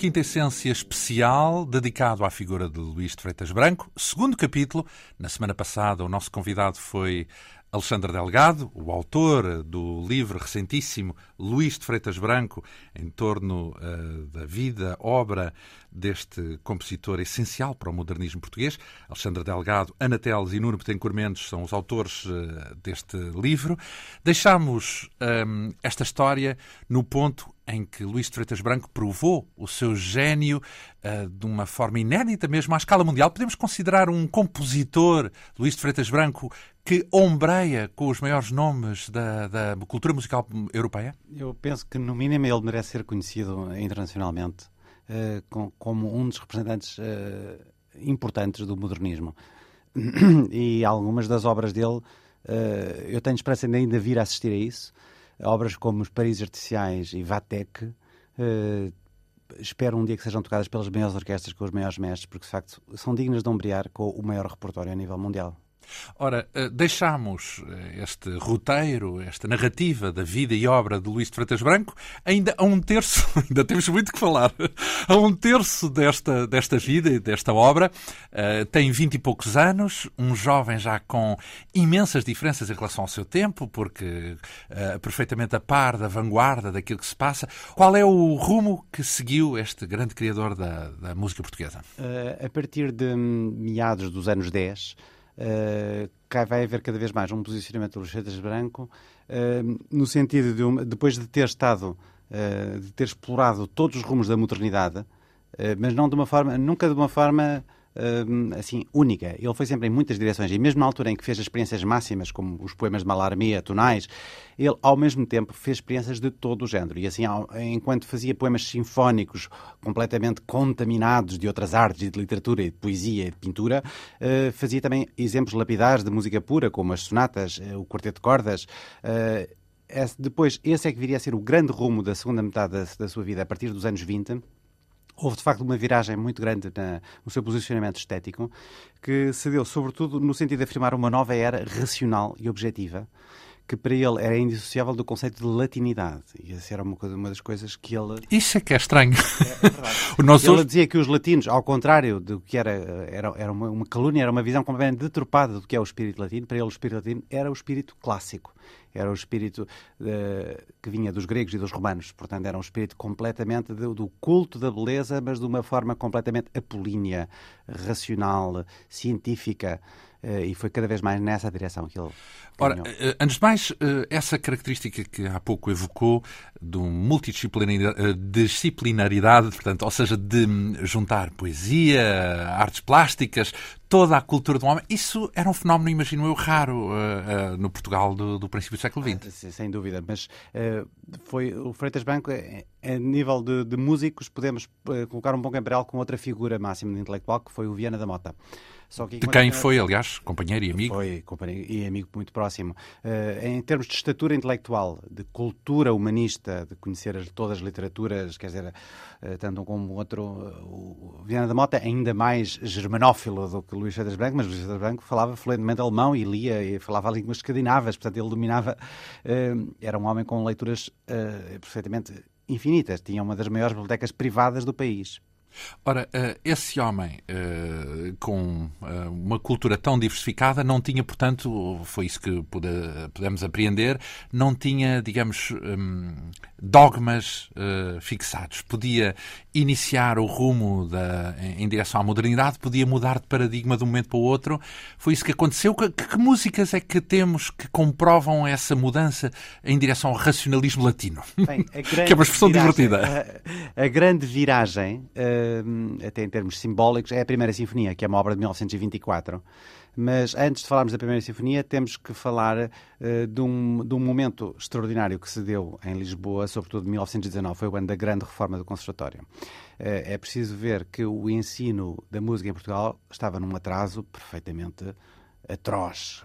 dia. Um Quinta Essência especial dedicado à figura de Luís de Freitas Branco. Segundo capítulo. Na semana passada, o nosso convidado foi Alexandre Delgado, o autor do livro recentíssimo Luís de Freitas Branco, em torno uh, da vida, obra deste compositor essencial para o modernismo português. Alexandre Delgado, Ana Teles e Nuno Betancourt Mendes são os autores uh, deste livro. Deixamos um, esta história no ponto em que Luís Freitas Branco provou o seu gênio uh, de uma forma inédita mesmo à escala mundial. Podemos considerar um compositor, Luís Freitas Branco, que ombreia com os maiores nomes da, da cultura musical europeia? Eu penso que, no mínimo, ele merece ser conhecido internacionalmente uh, com, como um dos representantes uh, importantes do modernismo. e algumas das obras dele, eu tenho esperança ainda vir a assistir a isso obras como os Paris Artificiais e Vatek, uh, espero um dia que sejam tocadas pelas maiores orquestras com os maiores mestres, porque de facto são dignas de ombrear com o maior repertório a nível mundial. Ora, eh, deixamos eh, este roteiro, esta narrativa da vida e obra de Luís de Freitas Branco, ainda a um terço, ainda temos muito que falar, a um terço desta, desta vida e desta obra. Uh, tem vinte e poucos anos, um jovem já com imensas diferenças em relação ao seu tempo, porque perfeitamente a par da vanguarda daquilo que se passa. Qual é o rumo que seguiu este grande criador da, da música portuguesa? A partir de meados dos anos 10, Uh, vai haver cada vez mais um posicionamento do Luís Branco, uh, no sentido de, um, depois de ter estado, uh, de ter explorado todos os rumos da modernidade, mas não de uma forma, nunca de uma forma Hum, assim, única. Ele foi sempre em muitas direções e mesmo na altura em que fez as experiências máximas, como os poemas de Malarmia, Tonais, ele ao mesmo tempo fez experiências de todo o género. E assim, enquanto fazia poemas sinfónicos completamente contaminados de outras artes de literatura de poesia e de pintura, uh, fazia também exemplos lapidares de música pura, como as sonatas, uh, o quarteto de cordas, uh, depois, esse é que viria a ser o grande rumo da segunda metade da, da, sua vida, a partir dos anos 20, houve de facto uma viragem muito grande na, no seu posicionamento estético, que se deu sobretudo no sentido de afirmar uma nova era racional e objetiva, que para ele era indissociável do conceito de latinidade. E essa era uma, coisa, uma das coisas que ele. Isso é que é estranho. É, é verdade. o nosso... Ele dizia que os latinos, ao contrário do que era, era, era uma, uma calúnia, era uma visão completamente deturpada do que é o espírito latino. Para ele, o espírito latino era o espírito clássico era o espírito uh, que vinha dos gregos e dos romanos. Portanto, era um espírito completamente do culto da beleza, mas de uma forma completamente apolínea, racional, científica. Uh, e foi cada vez mais nessa direção que ele. Ora, uh, antes de mais, uh, essa característica que há pouco evocou de multidisciplinaridade, portanto, ou seja, de hum, juntar poesia, artes plásticas, toda a cultura do homem, isso era um fenómeno, imagino eu, raro no Portugal do, do, princípio do século XX. Ah, sem dúvida, mas foi o Freitas Branco, a nível de, de músicos, podemos colocar um pouco em paralelo com outra figura máxima de intelectual, que foi o Viana da Mota. Que, de quem foi, aliás, companheiro e amigo? Foi companheiro e amigo muito próximo. Uh, em termos de estatura intelectual, de cultura humanista, de conhecer as, todas as literaturas, quer dizer, uh, tanto um como outro, uh, o Viana da Mota é ainda mais germanófilo do que Luís Freitas Branco, mas Luís Freitas Branco falava fluentemente alemão e lia e falava línguas escandinavas, portanto ele dominava, era um homem com leituras perfeitamente infinitas, tinha uma das maiores bibliotecas privadas do país. Ora, eh, esse homem eh, com eh, uma cultura tão diversificada não tinha, portanto, foi isso que pudemos apreender, não tinha, digamos, dogmas fixados. Podia iniciar o rumo da, em direção à modernidade, podia mudar de paradigma de um momento para o outro. Foi isso que aconteceu. Que, que músicas é que temos que comprovam essa mudança em direção ao racionalismo latino? Bem, que é uma expressão viragem, divertida. A, a grande viragem. Uh uh, até em termos simbólicos, é a Primeira Sinfonia, que é uma obra de 1924. Mas antes de falarmos da Primeira Sinfonia, temos que falar uh, de, um, de um momento extraordinário que se deu em Lisboa, sobretudo em 1919, foi o ano da grande reforma do Conservatório. Uh, é preciso ver que o ensino da música em Portugal estava num atraso perfeitamente atroz.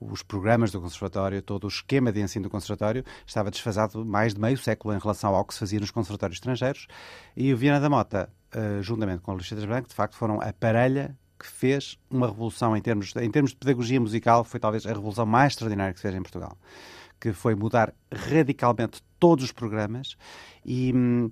Uh, os programas do Conservatório, todo o esquema de ensino do Conservatório estava desfasado mais de meio século em relação ao que se fazia nos conservatórios estrangeiros e o Viana da Mota uh, juntamente com o Luís Branco, de facto foram a parelha que fez uma revolução em termos, em termos de pedagogia musical, foi talvez a revolução mais extraordinária que se fez em Portugal que foi mudar radicalmente todos os programas e, hum,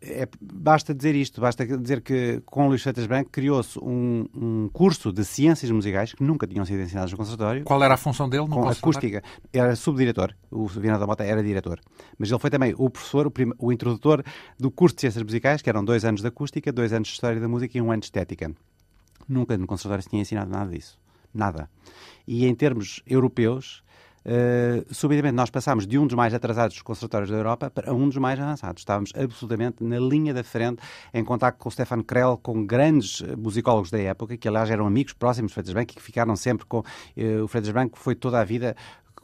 é, basta dizer isto, basta dizer que com Luís Freitas Branco criou-se um, um, curso de ciências musicais que nunca tinham sido ensinados no conservatório. Qual era a função dele no com acústica? Era subdiretor, o Viana da Mota era diretor, mas ele foi também o professor, o, o introdutor do curso de ciências musicais, que eram dois anos de acústica, dois anos de história da música e um ano de estética. Nunca no conservatório se tinha ensinado nada disso. Nada. E em termos europeus, uh, subitamente nós passámos de um dos mais atrasados dos conservatórios da Europa para um dos mais avançados. Estávamos absolutamente na linha da frente, em contato com o Stefan Krell, com grandes eh, musicólogos da época, que aliás eram amigos próximos de Freitas Branco e que ficaram sempre com... Uh, o Freitas Branco foi toda a vida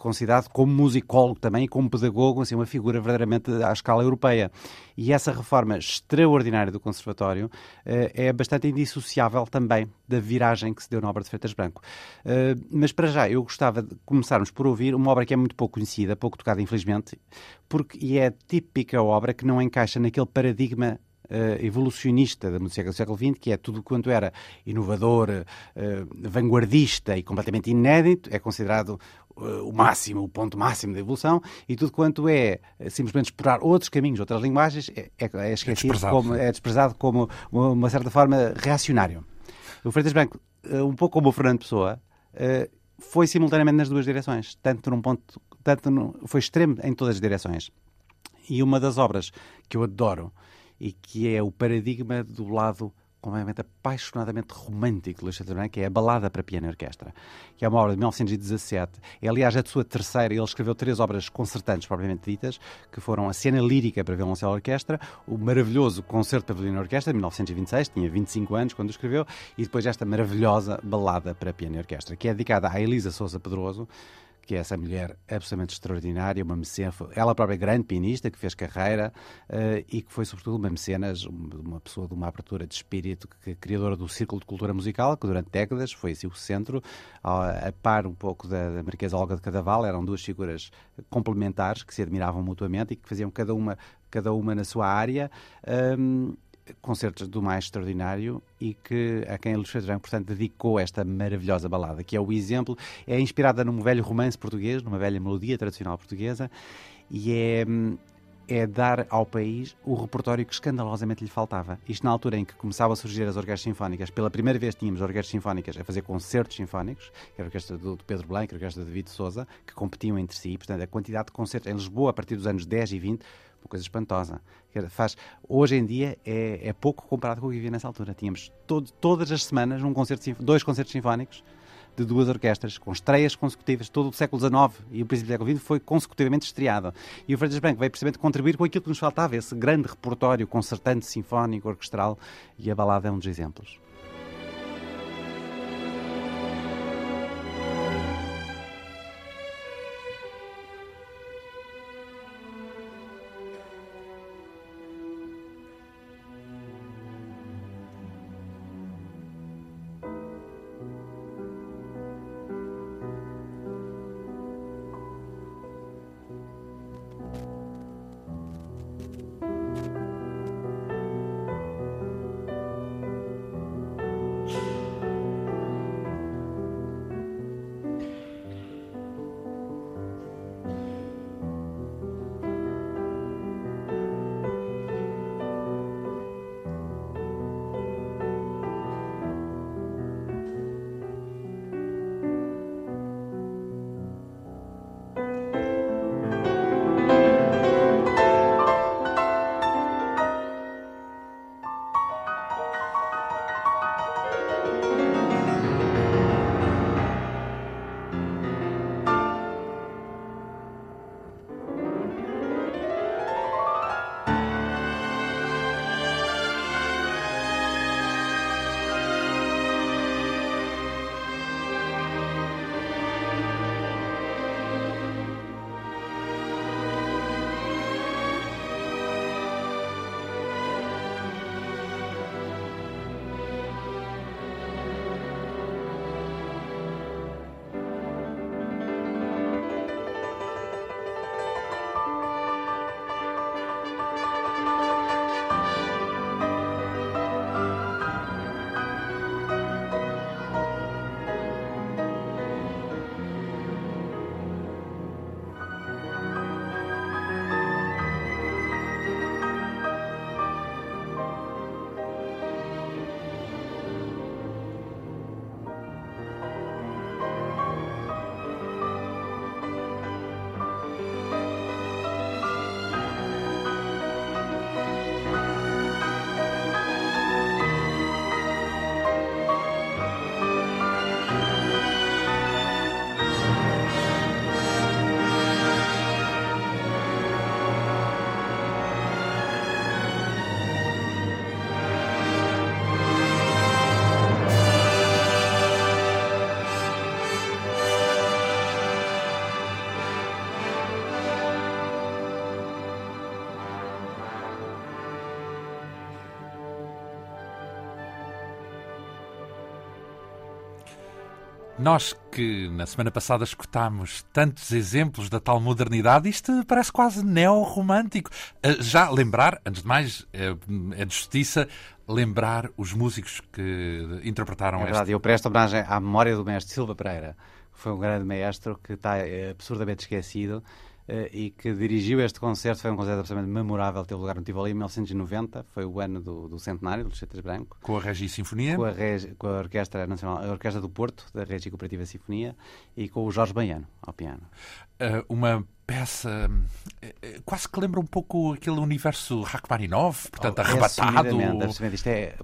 considerado como musicólogo também, como pedagogo, assim, uma figura verdadeiramente à escala europeia. E essa reforma extraordinária do Conservatório uh, é bastante indissociável também da viragem que se deu na obra de Freitas Branco. Uh, mas para já, eu gostava de começarmos por ouvir uma obra que é muito pouco conhecida, pouco tocada, infelizmente, porque e é típica obra que não encaixa naquele paradigma Uh, evolucionista da música do século XX, que é tudo quanto era inovador, uh, vanguardista e completamente inédito, é considerado o máximo, o ponto máximo da evolução, e tudo quanto é simplesmente explorar outros caminhos, outras linguagens, é, é, é esquecido, é desprezado, como, é desprezado como uma, certa forma reacionário. O Freitas Branco, eh, um pouco como o Fernando Pessoa, eh, foi simultaneamente nas duas direções, tanto num ponto, tanto no, foi extremo em todas as direções. E uma das obras que eu adoro e que é o paradigma do lado completamente apaixonadamente romântico de Luís que é a Balada para Piano e Orquestra, que é uma obra de 1917. É, aliás, a sua terceira. Ele escreveu três obras concertantes, propriamente ditas, que foram a Cena Lírica para Violoncelo e Orquestra, o maravilhoso Concerto para Violino e Orquestra, de 1926, tinha 25 anos quando escreveu, e depois esta maravilhosa Balada para Piano e Orquestra, que é dedicada a Elisa Souza Pedroso, que é essa mulher absolutamente extraordinária, uma mecenas, ela própria grande pianista, que fez carreira uh, e que foi, sobretudo, uma mecenas, uma pessoa de uma abertura de espírito, que, criadora do Círculo de Cultura Musical, que durante décadas foi assim o centro, a, a par um pouco da, da Marquesa Olga de Cadaval, eram duas figuras complementares que se admiravam mutuamente e que faziam cada uma, cada uma na sua área. Um, concertos do mais extraordinário e que a quem Luís Feijão, portanto, dedicou esta maravilhosa balada, que é o exemplo, é inspirada num velho romance português, numa velha melodia tradicional portuguesa, e é, é dar ao país o repertório que escandalosamente lhe faltava. Isto na altura em que começavam a surgir as orquestras sinfónicas, pela primeira vez tínhamos orquestras sinfónicas a fazer concertos sinfónicos, que era a orquestra do, Pedro Blanco, a orquestra de David Souza, que competiam entre si, portanto, a quantidade de concertos em Lisboa, a partir dos anos 10 e 20, uma coisa espantosa. Faz, hoje em dia é, é pouco comparado com o que havia nessa altura. Tínhamos todo, todas as semanas um concerto, dois concertos sinfónicos de duas orquestras, com estreias consecutivas. Todo o século XIX e o princípio do século XX foi consecutivamente estreado. E o Freitas Branco veio precisamente contribuir com aquilo que nos faltava, esse grande repertório concertante, sinfónico, orquestral, e a balada é um dos exemplos. Nós que na semana passada escutámos tantos exemplos da tal modernidade, isto parece quase neo-romântico. Eh, já lembrar, antes de mais, é, é de justiça lembrar os músicos que interpretaram é verdade, este... eu presto homenagem à memória do mestre Silva Pereira, que foi um grande maestro que está eh, absurdamente esquecido e que dirigiu este concerto. Foi um concerto absolutamente memorável. Teve lugar no Tivoli em 1990, foi o ano do, do centenário do Lucetas Branco. Com a Regi Sinfonia? Com a, Regi, com a Orquestra Nacional, a Orquestra do Porto, da Regi Cooperativa Sinfonia, e com o Jorge Baiano ao piano. Uh, uma peça uh, quase que lembra um pouco aquele universo Rachmaninoff, portanto, oh, arrebatado. Isto é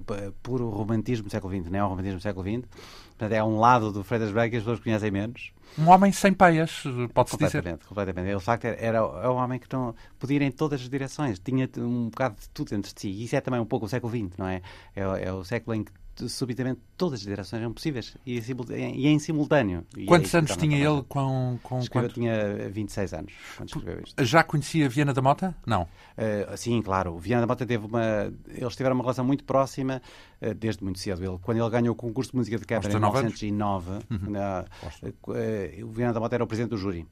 puro romantismo do século XX, não é o romantismo do século XX. Portanto, é um lado do Freitas Branco que as pessoas conhecem menos um homem sem peias, pode-se dizer. Completamente. Ele, de facto, era, um homem que não, podia ir em todas as direções, tinha um bocado de tudo dentro de si. E isso é também um pouco o século XX, não é? É, é o século em que subitamente todas as direções eram possíveis e, e em simultâneo. E Quantos é anos tinha ele com, com quanto? Eu tinha 26 anos quando escreveu isto. Já conhecia Viana da Mota? Não. Uh, sim, claro. Viana da Mota teve uma. Eles tiveram uma relação muito próxima uh, desde muito cedo. Ele, quando ele ganhou o concurso de música de câmara em 1909, uhum. uh, o Viana da Mota era o presidente do júri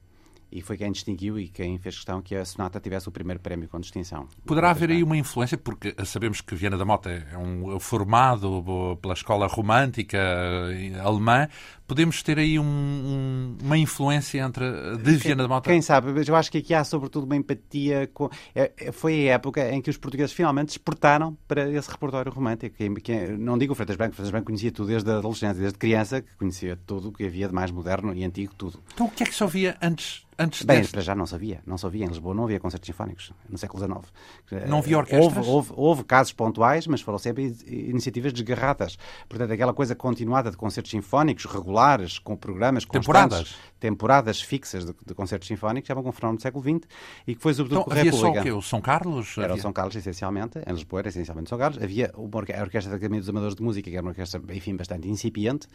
e foi quem distinguiu e quem fez questão que a Sonata tivesse o primeiro prémio com distinção. Poderá haver aí uma influência, porque sabemos que Viana da Mota é um formado pela escola romântica eh, alemã, podemos ter aí um, um, uma influência entre de Viana da Mota? Quem sabe, mas eu acho que aqui há sobretudo uma empatia com... É, é, foi a época em que os portugueses finalmente exportaram para esse repertório romântico. Que, que, não digo o Freitas Branco, o Freitas Branco conhecia tudo desde a adolescência, desde criança, que conhecia tudo o que havia de mais moderno e antigo, tudo. Então o que é que se ouvia antes Antes Bem, deste... para já não sabia. Não sabia. Em Lisboa não havia concertos sinfónicos no século XIX. Não havia orquestras? Houve, houve, houve, casos pontuais, mas foram sempre iniciativas desgarradas. Portanto, aquela coisa continuada de concertos sinfónicos regulares, com programas temporadas, temporadas fixas de, de concertos sinfónicos, já com um fenómeno do século XX e que foi sobretudo então, havia só o quê? O São Carlos? Era havia... o São Carlos, essencialmente. Em Lisboa era essencialmente São Carlos. Havia uma orque... a Orquestra da Academia dos Amadores de Música, que era uma orquestra, enfim, bastante incipiente.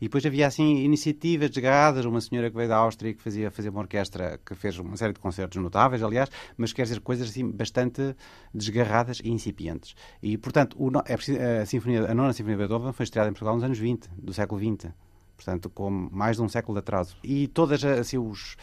E depois havia, assim, iniciativas desgarradas. Uma senhora que veio da Áustria que fazia, fazia uma orquestra que fez uma série de concertos notáveis, aliás, mas quer dizer coisas assim bastante desgarradas e incipientes. E, portanto, o, é, a, sinfonia, a nona Sinfonia de Beethoven foi estreada em Portugal nos anos 20, do século XX. Portanto, com mais de um século de atraso. E todas assim, os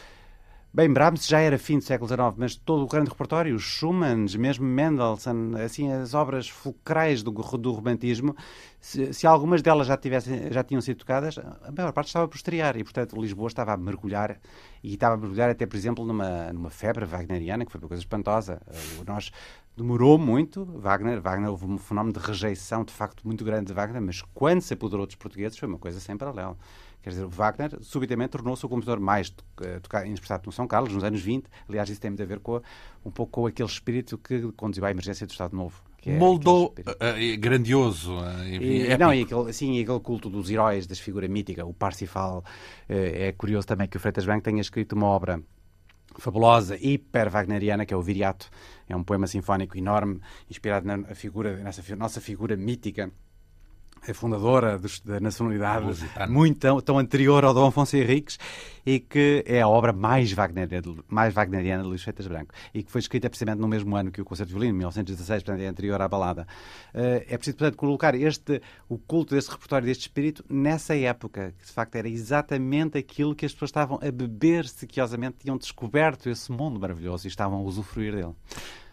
Bem, Brahms já era fim do século XIX, mas todo o grande repertório, os Schumann, mesmo Mendelssohn, assim, as obras fulcrais do, do romantismo, se, se, algumas delas já, tivessem, já tinham sido tocadas, a maior parte estava por e, portanto, Lisboa estava a mergulhar e estava a mergulhar até, por exemplo, numa, numa febre wagneriana, que foi uma coisa espantosa. Nós demorou muito, Wagner, Wagner houve um fenómeno de rejeição, de facto, muito grande de Wagner, mas quando se apoderou dos portugueses foi uma coisa sem paralelo. Quer dizer, Wagner subitamente tornou-se o compositor mais eh, tocado, interpretado no São Carlos, nos anos 20. Aliás, isso tem muito a ver com um pouco com aquele espírito que conduziu à emergência do Estado Novo. É Moldou uh, grandioso. E, não, e aquele, sim, aquele culto dos heróis, das figuras míticas, o Parsifal. Uh, é curioso também que o Freitas Branco tenha escrito uma obra fabulosa, hiper-wagneriana, que é o Viriato. É um poema sinfónico enorme, inspirado na figura, nessa nossa figura mítica é fundadora da nacionalidade muito tão, tão, anterior ao Dom Afonso Henriques e que é a obra mais wagneriana, mais wagneriana de Luís Freitas Branco e que foi escrita precisamente no mesmo ano que o Concerto de Violino, 1916, portanto é anterior à balada. Eh, é preciso, portanto, colocar este, o culto deste repertório, deste espírito, nessa época, que de facto era exatamente aquilo que as pessoas estavam a beber sequiosamente, tinham descoberto esse mundo maravilhoso e estavam a usufruir dele.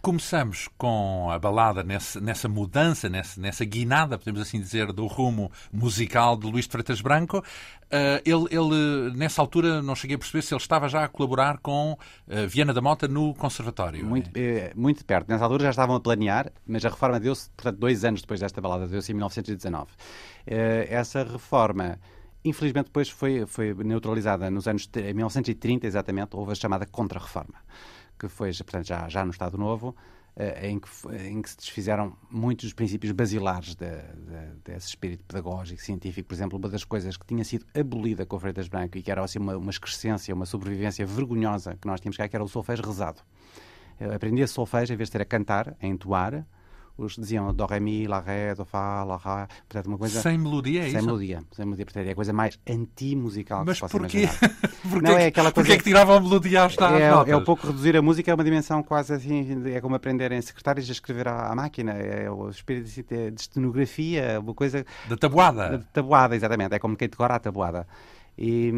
Começamos com a balada nessa, nessa mudança, nessa, nessa guinada, podemos assim dizer, do rumo musical de Luís de Freitas Branco. Uh, ele, ele, nessa altura, não cheguei a perceber se ele estava já a colaborar com uh, Viana da Mota no Conservatório. Muito, é? muito perto. Nessa altura já estavam a planear, mas a reforma deu-se, portanto, dois anos depois desta balada, deu-se em 1919. Uh, eh, essa reforma infelizmente depois foi, foi neutralizada nos anos em 1930 exatamente houve a chamada contra-reforma que foi portanto, já, já no Estado Novo, eh, em que, em que se desfizeram muitos dos princípios basilares de, de, desse espírito pedagógico, científico. Por exemplo, uma das coisas que tinha sido abolida com o Freitas Branco e que era assim, uma, uma excrescência, uma sobrevivência vergonhosa que nós tínhamos cá, que era o solfejo rezado. Eu aprendia solfejo, em vez de ter a cantar, a entoar, os diziam do, ré, mi, lá, ré, do, fá, lá, rá. Portanto, uma coisa... Sem melodia, é sem isso? Sem melodia. Sem melodia. Portanto, é a coisa mais anti-musical que se possa porquê? porquê? Não, é aquela coisa... Porquê é que tiravam a melodia às é, é um pouco reduzir a música a uma dimensão quase assim... É como aprenderem secretários a escrever à, à máquina. É o espírito assim, de estenografia, uma coisa... Da tabuada. Da tabuada, exatamente. É como quem decora a tabuada. E,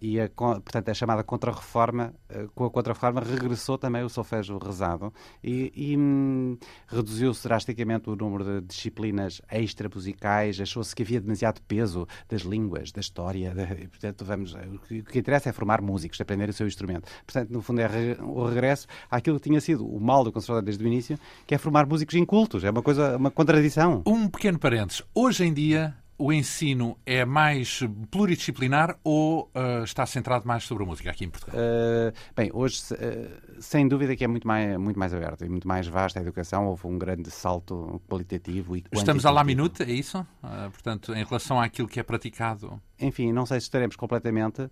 e a, portanto, a chamada Contra-Reforma, eh, com a Contra-Reforma regressou também o solfejo rezado e, e hum, reduziu-se drasticamente o número de disciplinas extra-musicais, achou-se que havia demasiado peso das línguas, da história, de, portanto, vamos, o que interessa é formar músicos, aprender o seu instrumento. Portanto, no fundo, é o regresso àquilo que tinha sido o mal do conservatório desde o início, que é formar músicos incultos, é uma coisa, uma contradição. Um pequeno parênteses. Hoje em dia, o ensino é mais pluridisciplinar ou uh, está centrado mais sobre a música aqui em Portugal? Uh, bem, hoje, uh, sem dúvida que é muito mais, muito mais aberto e muito mais vasta a educação. Houve um grande salto qualitativo e. Estamos à lá minuta, é isso? portanto, em relação àquilo que é praticado? Enfim, não sei se estaremos completamente.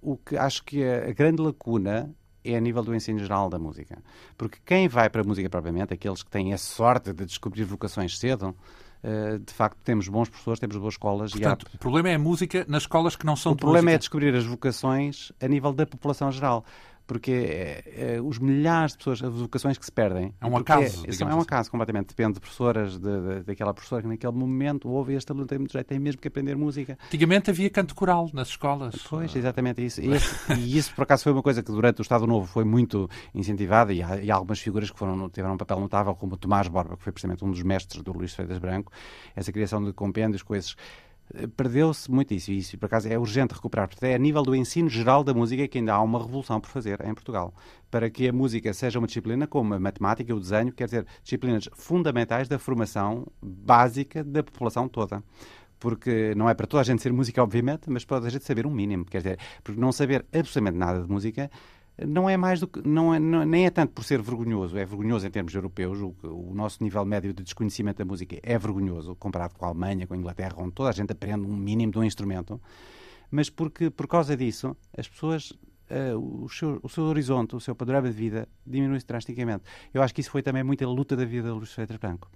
o que acho que a grande lacuna é a nível do ensino geral da música. Porque quem vai para a música propriamente, aqueles que têm a sorte de descobrir vocações cedo, de facto temos bons professores, temos boas escolas. Portanto, há... o problema é a música nas escolas que não são O problema música. é descobrir as vocações a nível da população geral porque é, é, os milhares de pessoas, as vocações que se perdem. É um acaso. É, é um acaso assim. completamente. Depende de professoras, de, de, daquela professora que naquele momento ouve este aluno tem muito jeito, tem mesmo que aprender música. Antigamente havia canto coral nas escolas. Pois, exatamente isso. E, esse, e isso, por acaso, foi uma coisa que durante o Estado Novo foi muito incentivada e há, e há algumas figuras que foram, tiveram um papel notável, como o Tomás Borba, que foi precisamente um dos mestres do Luís Freitas Branco. Essa criação de compêndios com esses perdeu-se muito isso, e por acaso é urgente recuperar, porque é a nível do ensino geral da música que ainda há uma revolução por fazer em Portugal, para que a música seja uma disciplina como a matemática, o desenho, quer dizer, disciplinas fundamentais da formação básica da população toda porque não é para toda a gente ser música, obviamente, mas para toda a gente saber um mínimo. Quer dizer, porque não saber absolutamente nada de música não é mais do que. Não é, não, nem é tanto por ser vergonhoso, é vergonhoso em termos europeus. O, o, nosso nível médio de desconhecimento da música é vergonhoso, comparado com a Alemanha, com a Inglaterra, onde toda a gente aprende um mínimo de um instrumento. Mas porque, por causa disso, as pessoas. Uh, o, seu, o seu horizonte, o seu panorama de vida diminui-se drasticamente. Eu acho que isso foi também muita luta da vida de Luís Freitas Branco.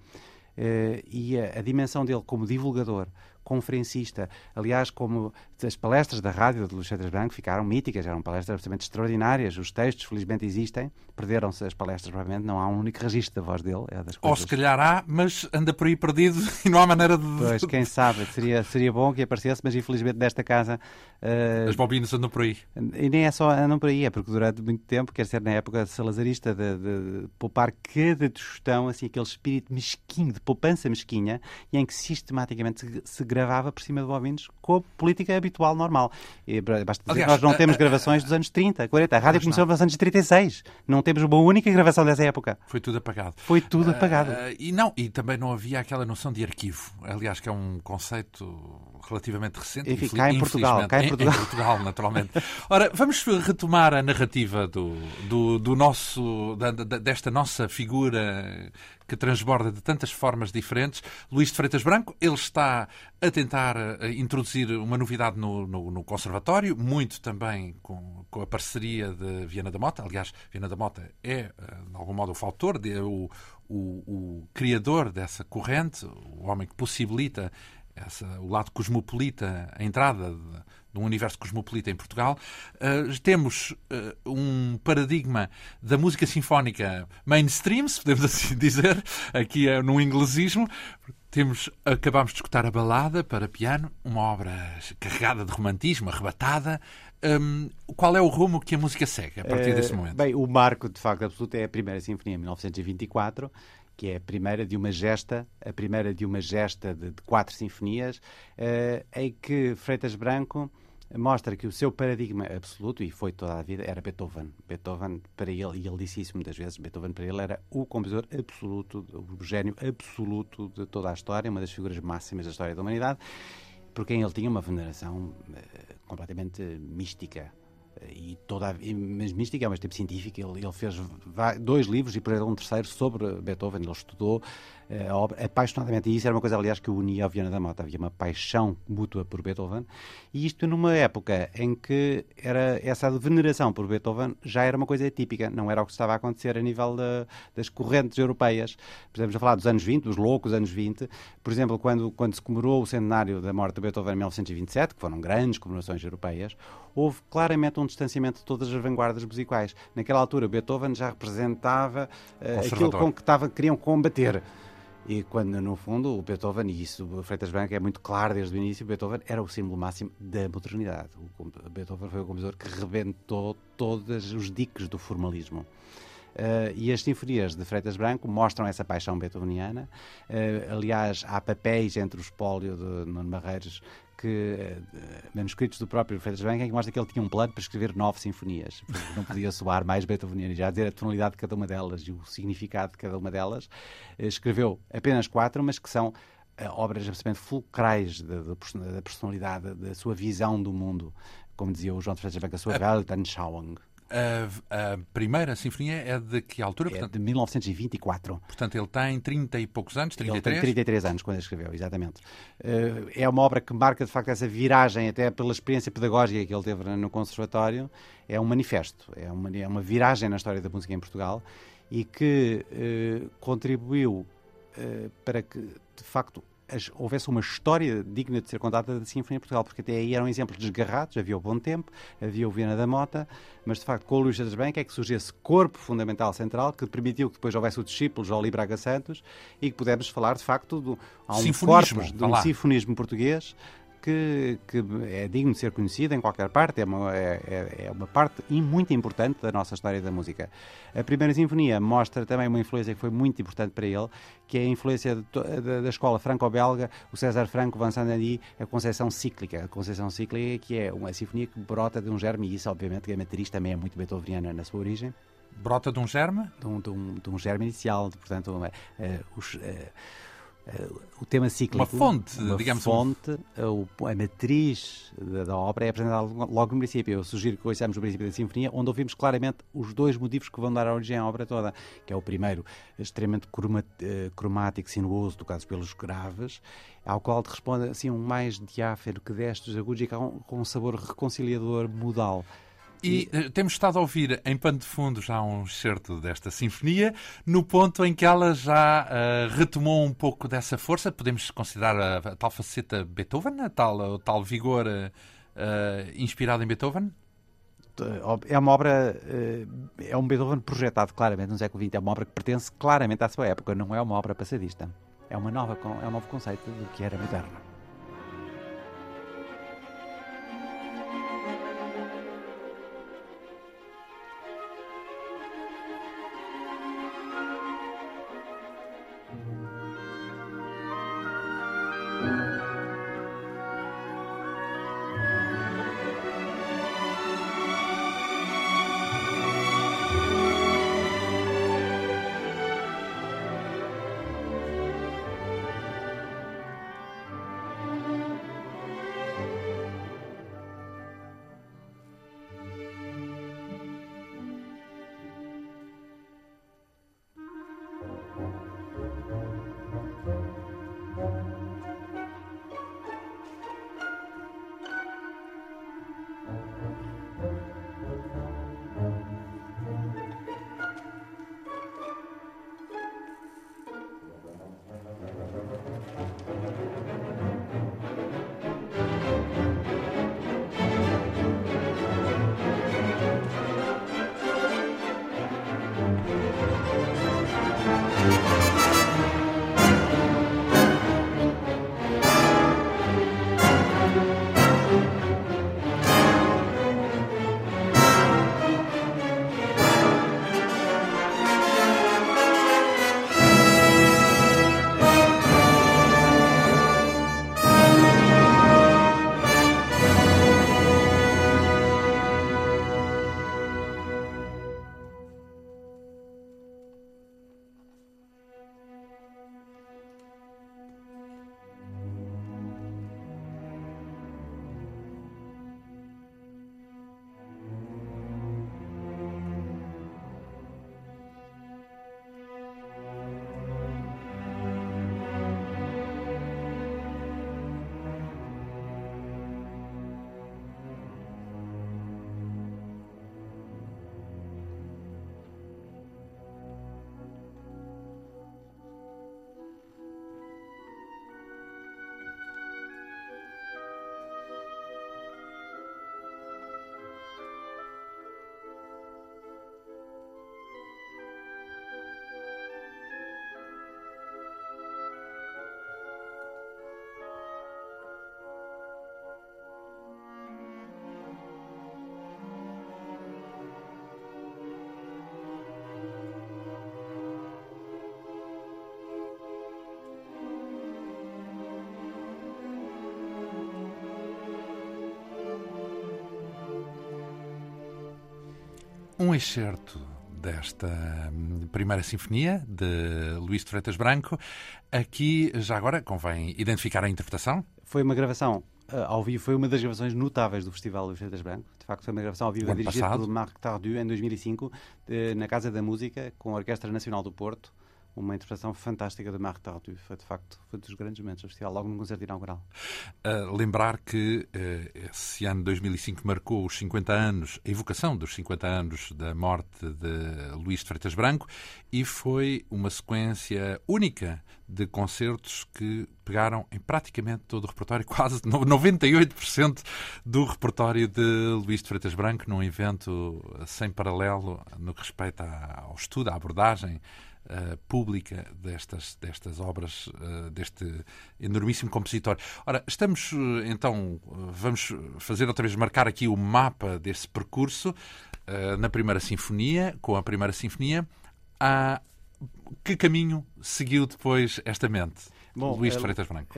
Uh, e a, a, dimensão dele como divulgador, conferencista. Aliás, como as palestras da rádio de Luís Branco ficaram míticas, eram palestras absolutamente extraordinárias. Os textos, felizmente, existem. Perderam-se as palestras, provavelmente. Não há um único registro da voz dele. É das coisas... Ou se calhar há, mas anda por aí perdido e não há maneira de. Pois, quem sabe. Seria, seria bom que aparecesse, mas infelizmente desta casa. Uh... As bobinas andam por aí. E nem é só andam por aí, é porque durante muito tempo, quer ser na época salazarista, de, de, de poupar cada tostão, assim, aquele espírito mesquinho, de poupança mesquinha, e em que sistematicamente se, se gravava por cima de bovinos com a política habitual, normal. E, basta dizer Aliás, nós não temos gravações dos anos 30, 40. A rádio começou nos anos 36. Não temos uma única gravação dessa época. Foi tudo apagado. Foi tudo apagado. Uh, e não, e também não havia aquela noção de arquivo. Aliás, que é um conceito relativamente recente. Enfim, cá em Portugal. Cá em, Portugal. Em, em Portugal, naturalmente. Ora, vamos retomar a narrativa do, do, do nosso, da, da, desta nossa figura que transborda de tantas formas diferentes. Luís de Freitas Branco, ele está a tentar uh, introduzir uma novidade no, no, no Conservatório, muito também com, com, a parceria de Viana da Mota. Aliás, Viana da Mota é, uh, de algum modo, o faltor, de, o, o, o, criador dessa corrente, o homem que possibilita essa, o lado cosmopolita, a entrada de, de um universo cosmopolita em Portugal. Uh, temos uh, um paradigma da música sinfónica mainstream, se podemos assim dizer, aqui é no inglesismo. Temos, acabámos de escutar a balada para piano, uma obra carregada de romantismo, arrebatada. Um, qual é o rumo que a música segue a partir uh, desse momento? Bem, o marco, de facto, absoluto é a primeira sinfonia, 1924, que é a primeira de uma gesta, a primeira de uma gesta de, de quatro sinfonias, uh, em que Freitas Branco mostra que o seu paradigma absoluto, e foi toda a vida, era Beethoven. Beethoven, para ele, e ele disse isso muitas vezes, Beethoven para ele era o compositor absoluto, o gênio absoluto de toda a história, uma das figuras máximas da história da humanidade, por quem ele tinha uma veneração uh, completamente mística e toda a, mas mística, mas tipo científica. Ele, ele fez dois livros e por um terceiro sobre Beethoven. Ele estudou obra apaixonadamente. E isso era uma coisa, aliás, que unia ao Viana da Mota. Havia uma paixão mútua por Beethoven. E isto numa época em que era essa veneração por Beethoven já era uma coisa típica. Não era o que estava a acontecer a nível de, das correntes europeias. Estamos a falar dos anos 20, dos loucos anos 20. Por exemplo, quando, quando se comemorou o centenário da morte de Beethoven em 1927, que foram grandes comemorações europeias, houve claramente um distanciamento de todas as vanguardas musicais. Naquela altura, Beethoven já representava uh, aquilo com que tava, queriam combater. E quando, no fundo, o Beethoven, e isso o Freitas Branco é muito claro desde o início, o Beethoven era o símbolo máximo da modernidade. O Beethoven foi o compositor que rebentou todos os diques do formalismo. Uh, e as sinfonias de Freitas Branco mostram essa paixão beethoveniana. Uh, aliás, há papéis entre o espólio de Nuno Barreiros que, uh, manuscritos do próprio em que mostra que ele tinha um plano para escrever nove sinfonias. Não podia soar mais beethoveniano, já dizer a tonalidade de cada uma delas e o significado de cada uma delas. escreveu apenas quatro, mas que são obras absolutamente fulcrais da, da personalidade, da sua visão do mundo. Como dizia o João de Freitas Branco, a sua Weltanschauung. A, a, primeira sinfonia é de que altura? É portanto, de 1924. Portanto, ele tem 30 e poucos anos, 33? Ele tem 33 anos quando escreveu, exatamente. Uh, é uma obra que marca, de facto, essa viragem, até pela experiência pedagógica que ele teve no Conservatório. É um manifesto, é uma, é uma viragem na história da música em Portugal e que uh, contribuiu uh, para que, de facto, houvesse uma história digna de ser contada da Sinfonia em Portugal, porque até aí eram exemplos desgarrados, havia o Bom Tempo, havia o Viana da Mota, mas de facto com o Luís das Branca é que surgiu esse corpo fundamental central que permitiu que depois houvesse o discípulo João Braga Santos e que pudemos falar de facto do, há um corpus de um sinfonismo português que, que, é digno de ser conhecida em qualquer parte, é uma, é, é, é uma parte muito importante da nossa história da música. A primeira sinfonia mostra também uma influência que foi muito importante para ele, que é a influência de, da, da escola franco-belga, o César Franco, Vincent Dandy, a concepção cíclica. A concepção cíclica que é uma sinfonia que brota de um germe, e isso obviamente que a matriz também é muito beethoveniana na sua origem. Brota de um germe? De um, de um, de um germe inicial, portanto, uh, os... Uh, o tema cíclico. Uma fonte, uma digamos. fonte, uh, a matriz da, obra é apresentada logo no princípio. Eu sugiro que ouçamos o princípio da Sinfonia, onde ouvimos claramente os dois motivos que vão dar origem à obra toda, que é o primeiro, extremamente uh, cromático, sinuoso, tocado pelos graves, ao qual te responde assim um mais diáfano que destes agudos e com um sabor reconciliador modal. E uh, temos estado a ouvir em pano de fundo já um excerto desta sinfonia, no ponto em que ela já uh, retomou um pouco dessa força. Podemos considerar a, a tal faceta Beethoven, a tal, o tal vigor uh, inspirado em Beethoven? É uma obra, é um Beethoven projetado claramente no século XX, é uma obra que pertence claramente à sua época, não é uma obra passadista. É, uma nova, é um novo conceito do que era moderno. Um excerto desta hum, primeira sinfonia de Luís de Freitas Branco. Aqui, já agora, convém identificar a interpretação? Foi uma gravação uh, ao vivo, foi uma das gravações notáveis do Festival Luís de Freitas Branco. De facto, foi uma gravação ao vivo dirigida por Marc Tardu em 2005, de, na Casa da Música, com a Orquestra Nacional do Porto uma interpretação fantástica de Marc Tartu. Foi, de facto, foi dos grandes momentos do festival, logo no concerto inaugural. Uh, lembrar que uh, esse ano 2005 marcou os 50 anos, a evocação dos 50 anos da morte de Luís de Freitas Branco e foi uma sequência única de concertos que pegaram em praticamente todo o repertório, quase 98% do repertório de Luís de Freitas Branco, num evento sem paralelo no que respeita ao estudo, à abordagem uh, pública destas, destas obras, uh, deste enormíssimo compositor. Ora, estamos uh, então, vamos fazer outra vez, marcar aqui o mapa desse percurso na primeira sinfonia, com a primeira sinfonia. Ah, que caminho seguiu depois esta mente? Bom, Luís de Freitas Branco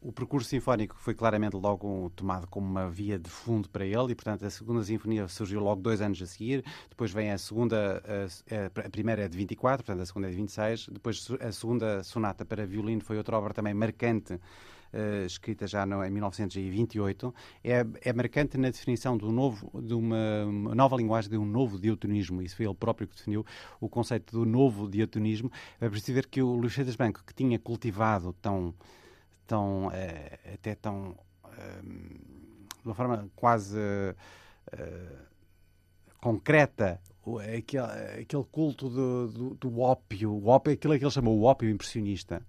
o percurso sinfónico foi claramente logo tomado como uma via de fundo para ele e, portanto, a segunda sinfonia surgiu logo dois anos a seguir. Depois vem a segunda, a, a, primeira é de 24, portanto, a segunda é de 26. Depois a segunda sonata para violino foi outra obra também marcante. Uh, escrita já no, em 1928, é, é, marcante na definição do novo, de uma, uma, nova linguagem, de um novo diatonismo. Isso foi ele próprio que definiu o conceito do novo diatonismo. É preciso ver que o Luís Branco, que tinha cultivado tão tão, é, até tão, é, de uma forma quase é, concreta, aquele, aquele culto do, do, do, ópio, o ópio, aquilo que ele chamou o ópio impressionista,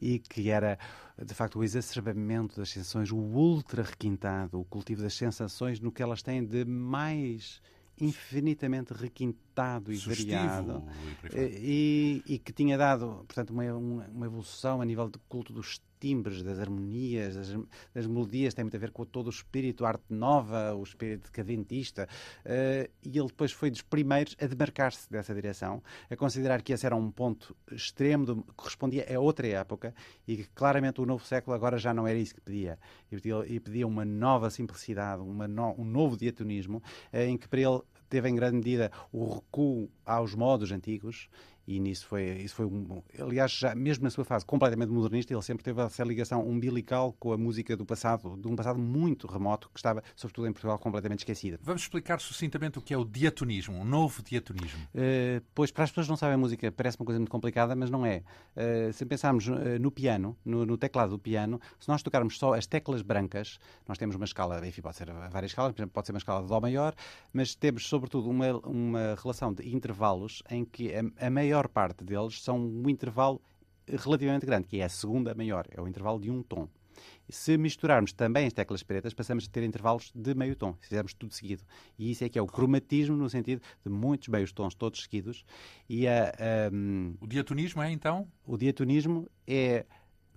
e que era, de facto, o exacerbamento das sensações, o ultra requintado, o cultivo das sensações no que elas têm de mais infinitamente requintado e Sustivo, variado. e, e, que tinha dado, portanto, uma, uma evolução a nível de culto dos timbres, das harmonias, das, das, melodias, tem muito a ver com todo o espírito arte nova, o espírito decadentista, uh, e ele depois foi dos primeiros a demarcar-se dessa direção, a considerar que esse era um ponto extremo, que correspondia a outra época, e que claramente o novo século agora já não era isso que pedia, e pedia, e pedia uma nova simplicidade, uma no, um novo diatonismo, uh, em que para ele teve em grande medida o recuo aos modos antigos e nisso foi, isso foi um, aliás, já, mesmo na sua fase completamente modernista, ele sempre teve essa ligação umbilical com a música do passado, de um passado muito remoto, que estava, sobretudo em Portugal, completamente esquecida. Vamos explicar sucintamente o que é o diatonismo, um novo diatonismo. Uh, pois, para as pessoas que não sabem música, parece uma coisa muito complicada, mas não é. Uh, se pensarmos uh, no piano, no, no, teclado do piano, se nós tocarmos só as teclas brancas, nós temos uma escala, enfim, pode ser várias escalas, por exemplo, pode ser uma escala de Dó maior, mas temos, sobretudo, uma, uma relação de intervalos em que a, a maior maior parte deles são um intervalo relativamente grande, que é a segunda maior, é o intervalo de um tom. Se misturarmos também as teclas pretas, passamos a ter intervalos de meio tom, se fizermos tudo seguido. E isso é que é o cromatismo, no sentido de muitos meios tons todos seguidos. E a, um, o diatonismo é então? O diatonismo é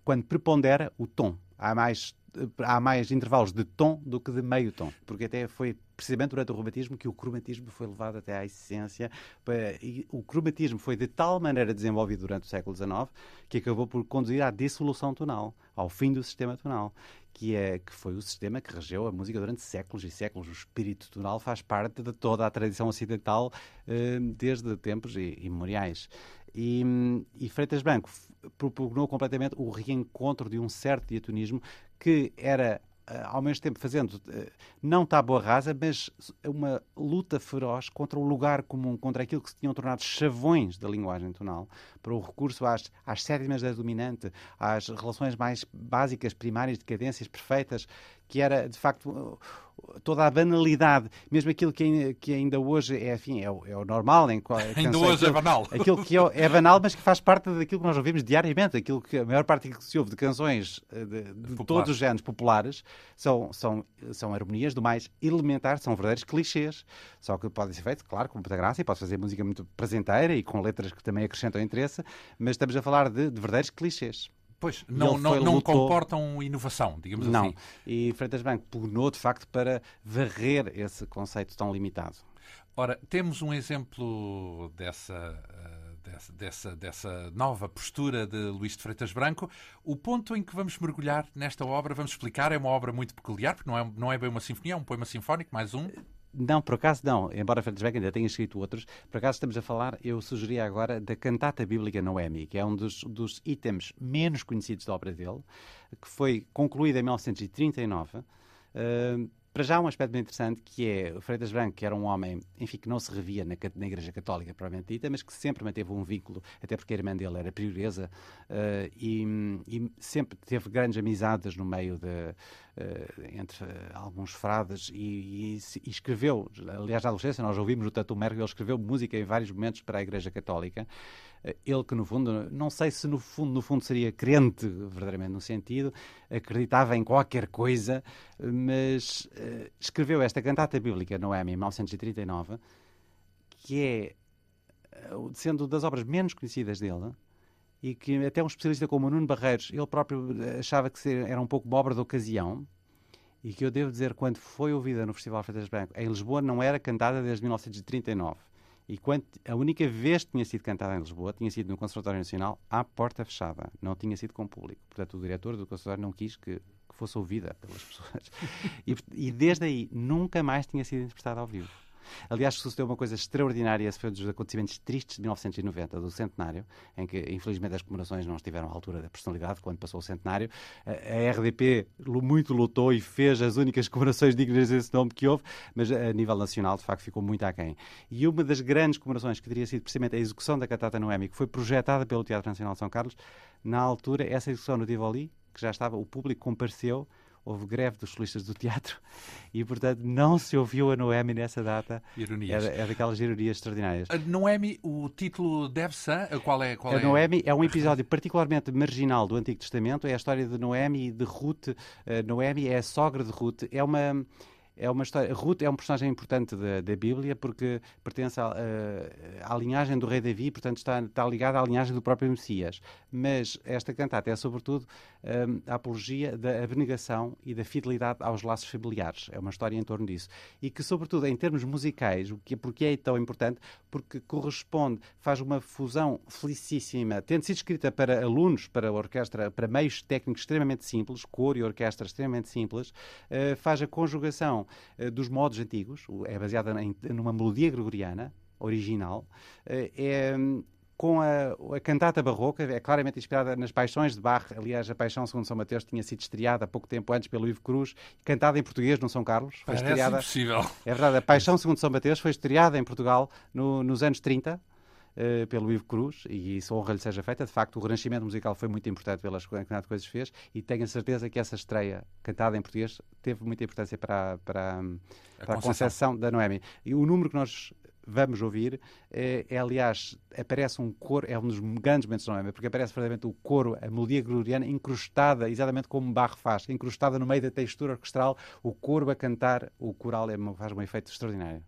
quando prepondera o tom. Há mais há mais intervalos de tom do que de meio tom, porque até foi precisamente durante o romantismo que o cromatismo foi levado até à essência. E o cromatismo foi de tal maneira desenvolvido durante o século XIX que acabou por conduzir à dissolução tonal, ao fim do sistema tonal, que, é, que foi o sistema que regeu a música durante séculos e séculos. O espírito tonal faz parte de toda a tradição ocidental eh, desde tempos imemoriais. E, e Freitas Branco propugnou completamente o reencontro de um certo diatonismo que era eh, ao mesmo tempo fazendo eh, não tábua rasa, mas uma luta feroz contra o lugar comum, contra aquilo que se tinham tornado chavões da linguagem tonal, para o recurso às, às sétimas da dominante, às relações mais básicas, primárias, de cadências perfeitas, que era de facto toda a banalidade, mesmo aquilo que, que ainda hoje é, enfim, é, o, é o normal. Em, ainda hoje é banal. Aquilo que é, é, banal, mas que faz parte daquilo que nós ouvimos diariamente. Aquilo que a maior parte que se ouve de canções eh, de, de todos os géneros populares são, são, são harmonias do mais elementar, são verdadeiros clichês. Só que podem ser feitos, claro, com muita graça e pode fazer música muito presenteira e com letras que também acrescentam interesse, mas estamos a falar de, de verdadeiros clichês. Pois, não, não, não comportam inovação, digamos não. assim. Não, e Freitas Branco pugnou, de facto, para varrer esse conceito tão limitado. Ora, temos um exemplo dessa, eh, dessa, dessa, dessa, nova postura de Luís de Freitas Branco. O ponto em que vamos mergulhar nesta obra, vamos explicar, é uma obra muito peculiar, porque não é, não é bem uma sinfonia, é um poema sinfónico, mais um. Não, por acaso não. Embora Freitas Beck ainda tenha escrito outros, por acaso estamos a falar, eu sugeria agora, da cantata bíblica Noemi, que é um dos, dos itens menos conhecidos da obra dele, que foi concluída em 1939. Uh, para já, um aspecto bem interessante que é o Freitas Branco, que era um homem, enfim, que não se revia na, na Igreja Católica propriamente dita, mas que sempre manteve um vínculo, até porque a irmã dele era prioresa, uh, e, e, sempre teve grandes amizades no meio de, uh, entre alguns frades, e, e, e, escreveu, aliás, na adolescência, nós ouvimos o Tato Merkel, ele escreveu música em vários momentos para a Igreja Católica. Ele que, no fundo, não sei se no fundo, no fundo seria crente, verdadeiramente no sentido, acreditava em qualquer coisa, mas uh, escreveu esta cantata bíblica, Noemi, em 1939, que é, sendo das obras menos conhecidas dele, e que até um especialista como o Nuno Barreiros, ele próprio achava que era um pouco obra de ocasião, e que eu devo dizer, quando foi ouvida no Festival Freitas Branco, em Lisboa não era cantada desde 1939. E quando, a única vez que tinha sido cantada em Lisboa tinha sido no Conservatório Nacional à porta fechada, não tinha sido com público. Portanto, o diretor do Conservatório não quis que, que fosse ouvida pelas pessoas. E, e desde aí nunca mais tinha sido interpretada ao vivo. Aliás, sucedeu uma coisa extraordinária, esse foi um dos acontecimentos tristes de 1990, do centenário, em que, infelizmente, as comemorações não estiveram à altura da personalidade quando passou o centenário. A RDP muito lutou e fez as únicas comemorações dignas desse nome que houve, mas a nível nacional, de facto, ficou muito aquém. E uma das grandes comemorações que teria sido precisamente a execução da Cantata Noemi, que foi projetada pelo Teatro Nacional de São Carlos, na altura, essa execução no Tivoli, que já estava, o público compareceu houve greve dos solistas do teatro e, portanto, não se ouviu a Noemi nessa data. Ironias. É, é daquelas ironias extraordinárias. A Noemi, o título deve-se a qual é? Qual a é? Noemi é um episódio particularmente marginal do Antigo Testamento. É a história de Noemi e de Ruth. A Noemi é a sogra de Ruth. É uma é uma história. Ruth é um personagem importante da, da Bíblia porque pertence à, à, linhagem do rei Davi, portanto está, está ligada à linhagem do próprio Messias. Mas esta cantata é sobretudo um, a apologia da abnegação e da fidelidade aos laços familiares. É uma história em torno disso. E que, sobretudo, em termos musicais, o que, porque é tão importante? Porque corresponde, faz uma fusão felicíssima, tendo sido escrita para alunos, para orquestra, para meios técnicos extremamente simples, cor e orquestra extremamente simples, uh, faz a conjugação dos modos antigos, é baseada em, numa melodia gregoriana original, uh, é com a, a, cantata barroca, é claramente inspirada nas Paixões de Bach. Aliás, a Paixão segundo São Mateus tinha sido estreada há pouco tempo antes pelo Ivo Cruz, cantada em português no São Carlos. Foi Parece estreada, impossível. É verdade, a Paixão segundo São Mateus foi estreada em Portugal no, nos anos 30. Uh, eh, pelo Ivo Cruz, e isso honra lhe seja feita. De facto, o renascimento musical foi muito importante pelas quantidade de coisas que fez, e tenho a certeza que essa estreia cantada em português teve muita importância para, para, para a, a concepção da Noemi. E o número que nós vamos ouvir, é, é, aliás, aparece um coro, é um dos grandes momentos do Noemi, porque aparece verdadeiramente o coro, a melodia gregoriana, incrustada, exatamente como Bach faz, incrustada no meio da textura orquestral, o coro a cantar, o coral é, faz um efeito extraordinário.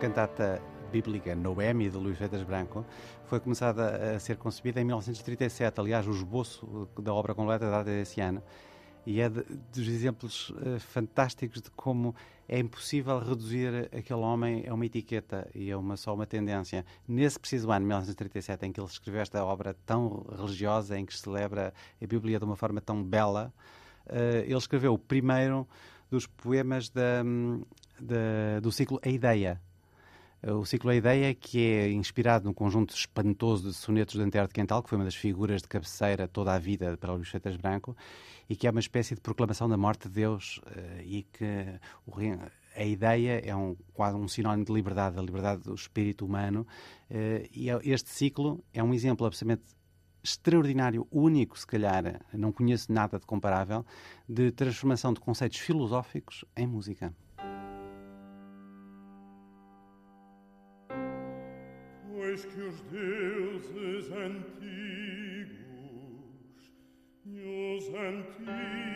Cantata bíblica Noemi, de Luís Freitas Branco, foi começada a ser concebida em 1937. Aliás, o esboço da obra completa data desse ano. E é de, dos exemplos uh, fantásticos de como é impossível reduzir aquele homem a uma etiqueta e a uma só uma tendência. Nesse preciso ano, 1937, em que ele escreveu esta obra tão religiosa, em que se celebra a Bíblia de uma forma tão bela, uh, ele escreveu o primeiro dos poemas da, da, do ciclo A Ideia, o ciclo A Ideia, que é inspirado num conjunto espantoso de sonetos de Antero de Quental, que foi uma das figuras de cabeceira toda a vida para Luís Freitas Branco, e que é uma espécie de proclamação da morte de Deus, eh, e que a ideia é um, quase um sinónimo de liberdade, da liberdade do espírito humano, eh, e é, este ciclo é um exemplo absolutamente extraordinário, único, se calhar, não conheço nada de comparável, de transformação de conceitos filosóficos em música. Que os deuses antigos e os antigos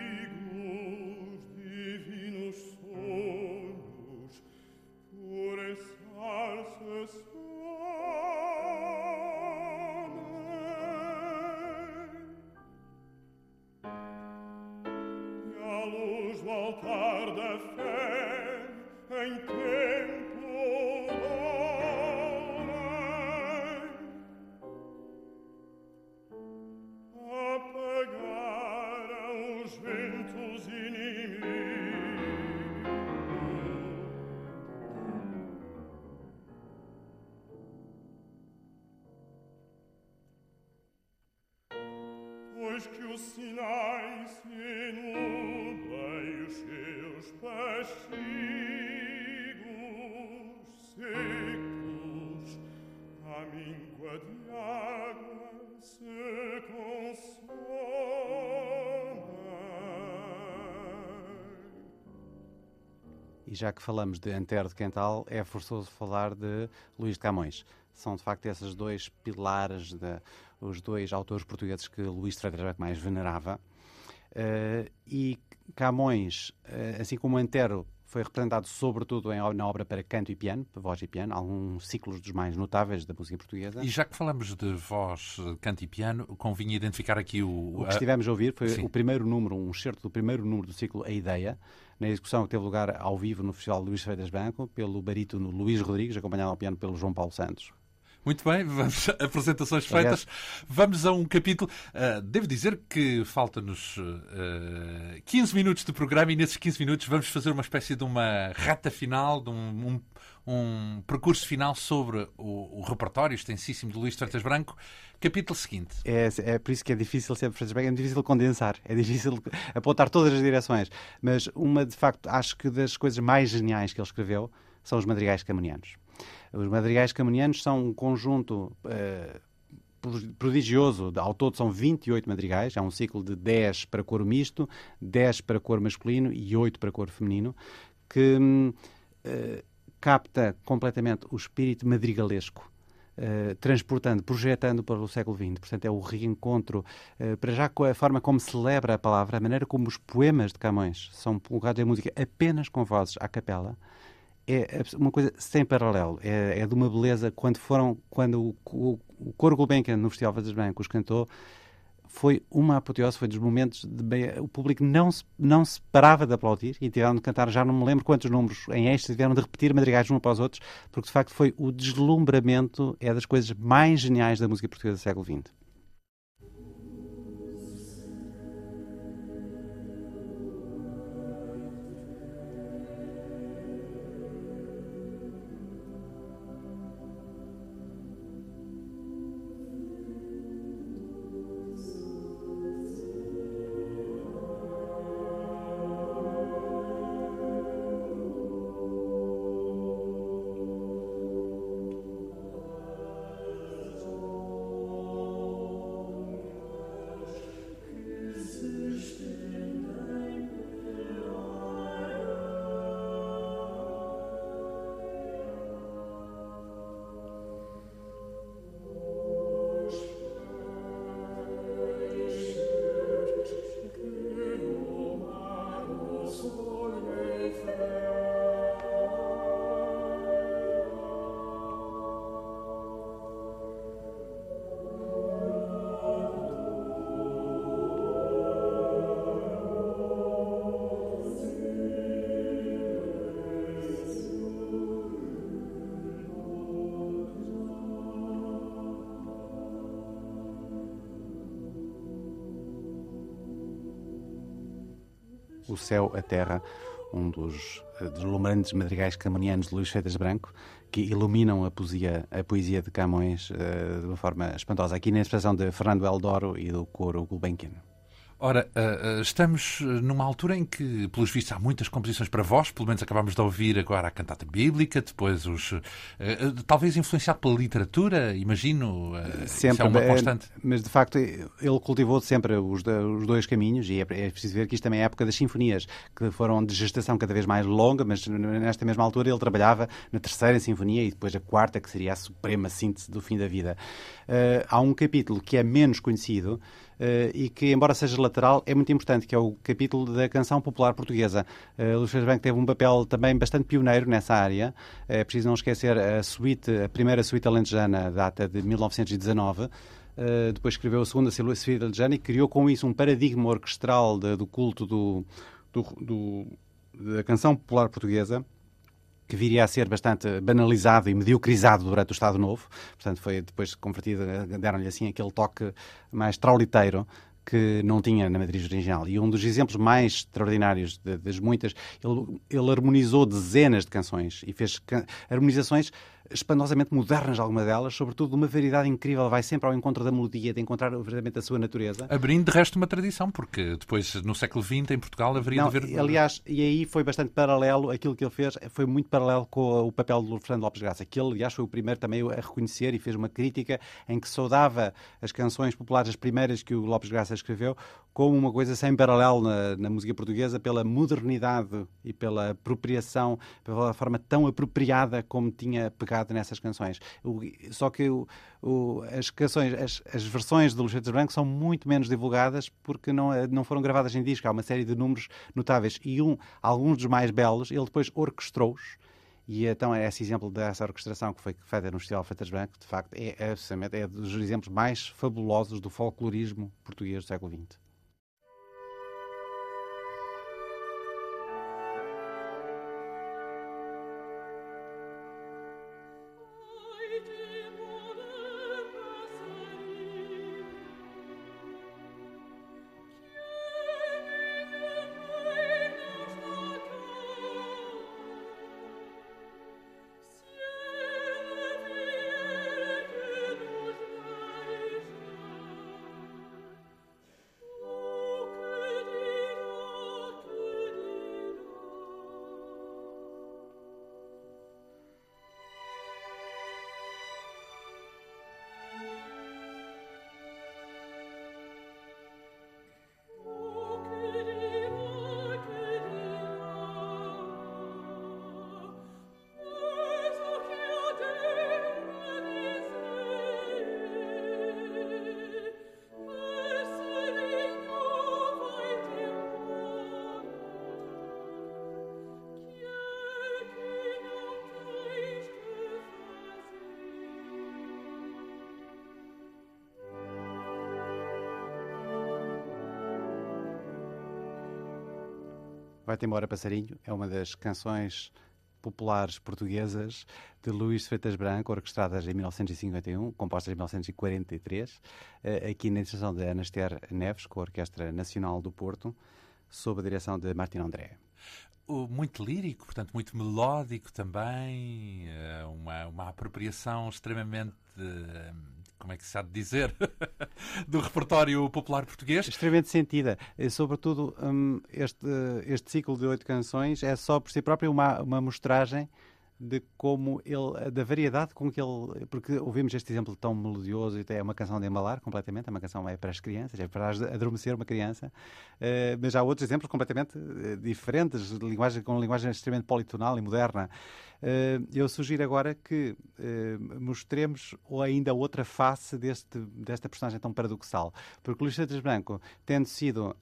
E já que falamos de Antero de Quental, é forçoso falar de Luís de Camões. São, de facto, esses dois pilares de, os dois autores portugueses que Luís de Freitas mais venerava. Uh, e Camões, uh, assim como Antero, foi representado sobretudo em, na obra para canto e piano, para voz e piano, alguns ciclos dos mais notáveis da música portuguesa. E já que falamos de voz, canto e piano, convinha identificar aqui o... O que estivemos a ouvir foi Sim. o primeiro número, um excerto do primeiro número do ciclo A Ideia, na execução que teve lugar ao vivo no Festival Luís Freitas Branco, pelo barítono Luís Rodrigues, acompanhado ao piano pelo João Paulo Santos. Muito bem, vamos, apresentações feitas. Vamos a um capítulo. Uh, devo dizer que falta-nos uh, 15 minutos de programa e nesses 15 minutos vamos fazer uma espécie de uma reta final, de um, um, um percurso final sobre o, o repertório extensíssimo de Luís Freitas Branco. Capítulo seguinte. É, é por isso que é difícil Freitas Branco, é difícil condensar, é difícil apontar todas as direções. Mas uma, de facto, acho que das coisas mais geniais que ele escreveu são os madrigais camonianos. Os madrigais camonianos são um conjunto uh, prodigioso. Ao todo são 28 madrigais. É um ciclo de 10 para coro misto, 10 para coro masculino e 8 para coro feminino, que uh, capta completamente o espírito madrigalesco. Uh, transportando, projetando para o século XX. Portanto, é o reencontro, uh, para já com a forma como celebra a palavra, a maneira como os poemas de Camões são colocados em música apenas com vozes à capela, é uma coisa sem paralelo. É, é de uma beleza. Quando foram, quando o, o, Coro Gulbenkian no Festival das Brancos cantou, foi uma apoteose, foi dos momentos de o público não se, não se parava de aplaudir e tiveram de cantar, já não me lembro quantos números em êxtase, tiveram de repetir madrigais um para os outros, porque de facto foi o deslumbramento, é das coisas mais geniais da música portuguesa do século XX. O Céu, a Terra, um dos deslumbrantes madrigais camonianos de Luís Feitas Branco, que iluminam a poesia, a poesia de Camões uh, de uma forma espantosa. Aqui na expressão de Fernando Eldoro e do coro Gulbenkian. Ora, uh, estamos numa altura em que, pelos vistos, há muitas composições para voz, pelo menos acabamos de ouvir agora a cantata bíblica, depois os. Uh, talvez influenciado pela literatura, imagino. sempre, é uma constante. mas de facto ele cultivou sempre os, os dois caminhos e é, é, preciso ver que isto também é a época das sinfonias, que foram de gestação cada vez mais longa, mas nesta mesma altura ele trabalhava na terceira sinfonia e depois a quarta, que seria a suprema síntese do fim da vida. há um capítulo que é menos conhecido uh, e que, embora seja lateral, é muito importante, que é o capítulo da canção popular portuguesa. Uh, Luís Franco teve um papel também bastante pioneiro nessa área. É preciso não esquecer a suíte, a primeira suíte alentejana data de 1919. Uh, depois escreveu a segunda suíte alentejana e criou com isso um paradigma orquestral de, do culto do, do, do, da canção popular portuguesa que viria a ser bastante banalizado e mediocrizado durante o Estado Novo. Portanto, foi depois convertido, deram-lhe assim aquele toque mais trauliteiro que não tinha na matriz original. E um dos exemplos mais extraordinários das muitas, ele, ele harmonizou dezenas de canções e fez can harmonizações espantosamente modernas, algumas delas, sobretudo de uma variedade incrível, vai sempre ao encontro da melodia, de encontrar verdadeiramente a sua natureza. Abrindo de resto uma tradição, porque depois, no século XX, em Portugal, haveria Não, de haver... Aliás, e aí foi bastante paralelo, aquilo que ele fez foi muito paralelo com o papel do Fernando Lopes Graça, que ele, aliás, foi o primeiro também a reconhecer e fez uma crítica em que saudava as canções populares, as primeiras que o Lopes Graça escreveu, como uma coisa sem paralelo na, na música portuguesa, pela modernidade e pela apropriação, pela forma tão apropriada como tinha pegado nessas canções. O, só que o, o, as canções, as, as versões de Luxetes Branco são muito menos divulgadas porque não, não foram gravadas em disco. Há uma série de números notáveis e um, alguns dos mais belos ele depois orquestrou-os. E então é esse exemplo dessa orquestração que foi feita no Festival Feitas Branco, de facto, é, é, é dos exemplos mais fabulosos do folclorismo português do século XX. Vai-te embora, passarinho. É uma das canções populares portuguesas de Luís Freitas Branco, orquestradas em 1951, compostas em 1943, eh, aqui na estação de Anaster Neves, com a Orquestra Nacional do Porto, sob a direção de Martin André. Muito lírico, portanto, muito melódico também, eh, uma, uma apropriação extremamente como é que se há de dizer, do repertório popular português. Extremamente sentida. E, sobretudo, hum, este, este ciclo de oito canções é só por si próprio uma, uma mostragem de como ele, da variedade com que ele, porque ouvimos este exemplo tão melodioso, é uma canção de embalar completamente, é uma canção é para as crianças, é para adormecer uma criança, uh, mas há outros exemplos completamente uh, diferentes, de linguagem, com linguagem extremamente politonal e moderna. Uh, eu sugiro agora que mostremos ainda outra face deste, desta personagem tão paradoxal, porque Luís Santos Branco, tendo sido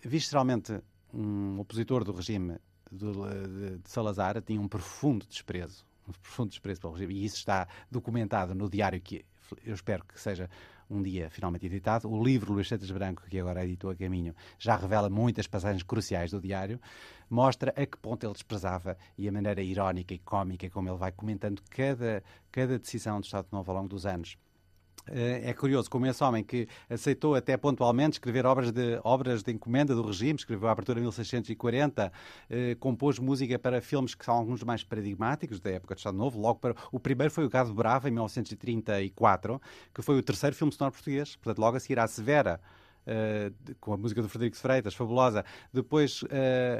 visceralmente um opositor do regime de, de Salazar tinha um profundo desprezo, um profundo desprezo pelo regime, e isso está documentado no diário que eu espero que seja um dia finalmente editado. O livro Luís Santos Branco, que agora editou a caminho, já revela muitas passagens cruciais do diário, mostra a que ponto ele desprezava e a maneira irónica e cómica como ele vai comentando cada, cada decisão do Estado Novo ao longo dos anos. É curioso como esse homem que aceitou até pontualmente escrever obras de, obras de encomenda do regime, escreveu a abertura em 1640, eh, compôs música para filmes que são alguns mais paradigmáticos da época do Estado Novo. Logo para o primeiro foi o Gado Bravo em 1934, que foi o terceiro filme sonoro português. Portanto, logo a seguir à Severa uh, com a música do Frederico Freitas, fabulosa. Depois, uh,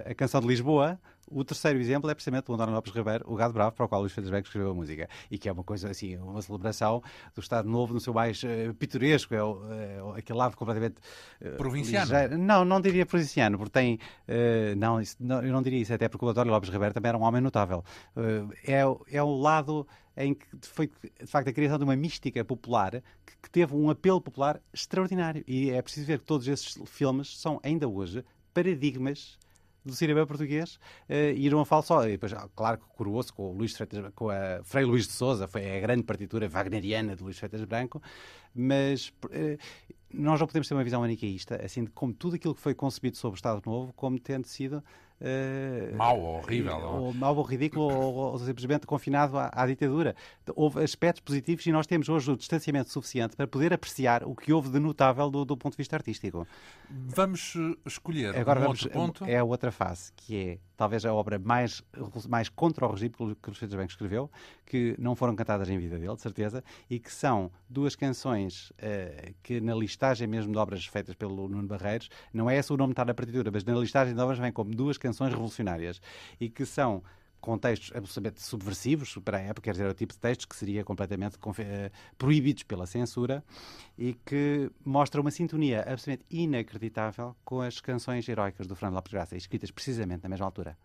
a canção de Lisboa. O terceiro exemplo é precisamente o António Lopes Ribeiro, o Gado Bravo, para o qual Luís Freitas escreveu a música. E que é uma coisa assim, uma celebração do Estado Novo no seu mais uh, pitoresco, é, o, é aquele lado completamente. provinciano? Ligeiro. Não, não diria provinciano, porque tem. não, isso, não, eu não diria isso, até porque o António Lopes Ribeiro também era um homem notável. é, é o lado em que foi de facto a criação de uma mística popular que, que, teve um apelo popular extraordinário. E é preciso ver que todos esses filmes são ainda hoje paradigmas do cinema português uh, e irão falo só. E depois, claro que coroou-se com o Luís Freitas, com a Frei Luís de Souza, foi a grande partitura wagneriana de Luís Freitas Branco, mas uh, nós não podemos ter uma visão maniqueísta, assim, de como tudo aquilo que foi concebido sobre o Estado Novo, como tendo sido Uh, mau ou horrível. Ou, mau ou ridículo, ou, ou, simplesmente confinado à, à, ditadura. Houve aspectos positivos e nós temos hoje o distanciamento suficiente para poder apreciar o que houve de notável do, do ponto de vista artístico. Vamos eh, escolher Agora um vamos, outro ponto. É a outra face, que é talvez a obra mais, mais contra o regime que o Luís Freitas escreveu, que não foram cantadas em vida dele, de certeza, e que são duas canções uh, que na listagem mesmo de obras feitas pelo Nuno Barreiros, não é esse o nome que está na partitura, mas na listagem de obras vem como duas canções revolucionárias e que são contextos absolutamente subversivos para a época, quer dizer, é o tipo de textos que seria completamente uh, proibidos pela censura e que mostra uma sintonia absolutamente inacreditável com as canções heroicas do Fernando Lopes Graça, escritas precisamente na mesma altura.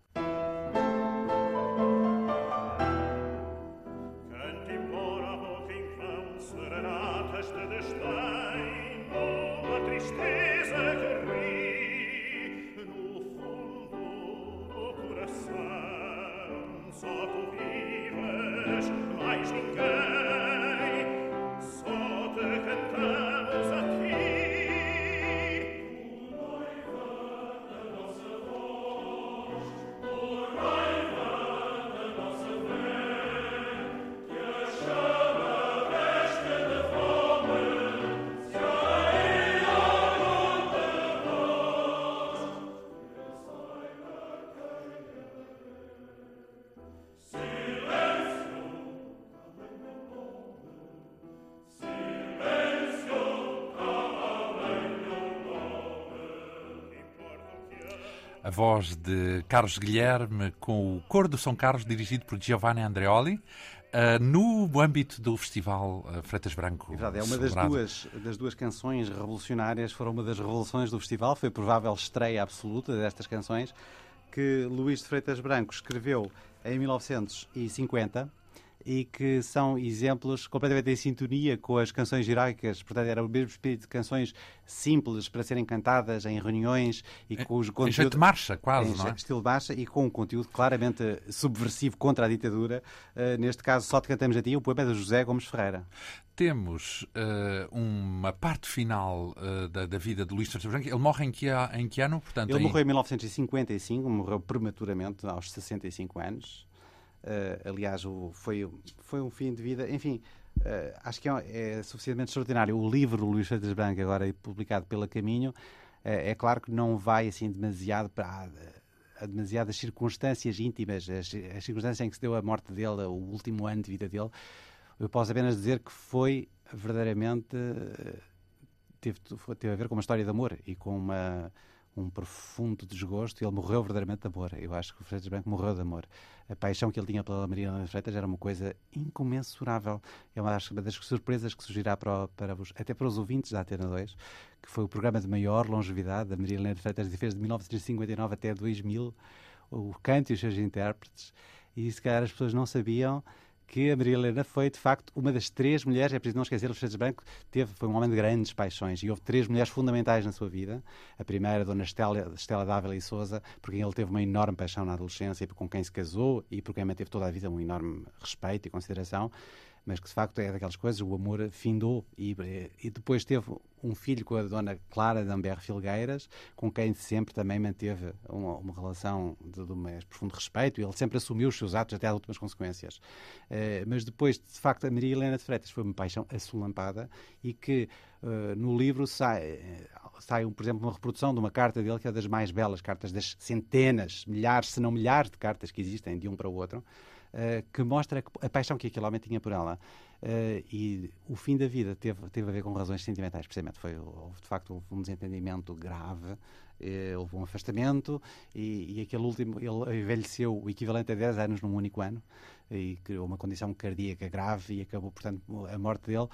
Voz de Carlos Guilherme com o Coro do São Carlos, dirigido por Giovanni Andreoli, uh, no âmbito do Festival uh, Freitas Branco. É verdade, é uma das duas, das duas canções revolucionárias, foram uma das revoluções do festival, foi a provável estreia absoluta destas canções, que Luís de Freitas Branco escreveu em 1950 e que são exemplos completamente em sintonia com as canções heroicas. Portanto, era o mesmo espírito de canções simples para serem cantadas em reuniões e com os conteúdos. Em jeito de marcha, quase, em não é? estilo de marcha e com um conteúdo claramente subversivo contra a ditadura. Uh, neste caso, só te cantamos a ti, o poema é de José Gomes Ferreira temos uh, uma parte final uh, da, da, vida de Luís Freitas Branco. Ele morre em que, em que ano? Portanto, Ele em... morreu em 1955, morreu prematuramente, aos 65 anos. Uh, aliás, o, foi, foi um fim de vida. Enfim, uh, acho que é, é, suficientemente extraordinário. O livro Luís Freitas Branco, agora publicado pela Caminho, uh, é claro que não vai assim demasiado para a, demasiadas circunstâncias íntimas, as, as, circunstâncias em que se deu a morte dele, o último ano de vida dele. Eu posso apenas dizer que foi verdadeiramente. Teve, teve a ver com uma história de amor e com uma um profundo desgosto e ele morreu verdadeiramente de amor. Eu acho que o Freitas Branco morreu de amor. A paixão que ele tinha pela Maria Helena Freitas era uma coisa incomensurável. É uma das, das surpresas que surgirá para, para vos, até para os ouvintes da Atena 2, que foi o programa de maior longevidade da Maria Helena Freitas, que fez de 1959 até 2000, o canto e os seus intérpretes. E se calhar as pessoas não sabiam que a Maria Helena foi, de facto, uma das três mulheres, é preciso não esquecer, Freitas Branco teve, foi um homem de grandes paixões e houve três mulheres fundamentais na sua vida. A primeira, a Dona Estela, Estela Dávila e Souza, por quem ele teve uma enorme paixão na adolescência, e com quem se casou e por quem manteve toda a vida um enorme respeito e consideração. Mas que de facto é daquelas coisas, o amor findou. E, e depois teve um filho com a dona Clara de Amber Filgueiras, com quem sempre também manteve uma, uma relação de, de mais profundo respeito, e ele sempre assumiu os seus atos até às últimas consequências. Uh, mas depois, de facto, a Maria Helena de Freitas foi uma paixão assolampada e que uh, no livro sai, sai, por exemplo, uma reprodução de uma carta dele que é das mais belas cartas das centenas, milhares, se não milhares de cartas que existem de um para o outro, uh, que mostra a paixão que aquele homem tinha por ela. Uh, e o fim da vida teve, teve a ver com razões sentimentais, precisamente. Foi, houve, de facto, houve um desentendimento grave, uh, houve um afastamento e, e, aquele último, ele envelheceu o equivalente a 10 anos num único ano e criou uma condição cardíaca grave e acabou, portanto, a morte dele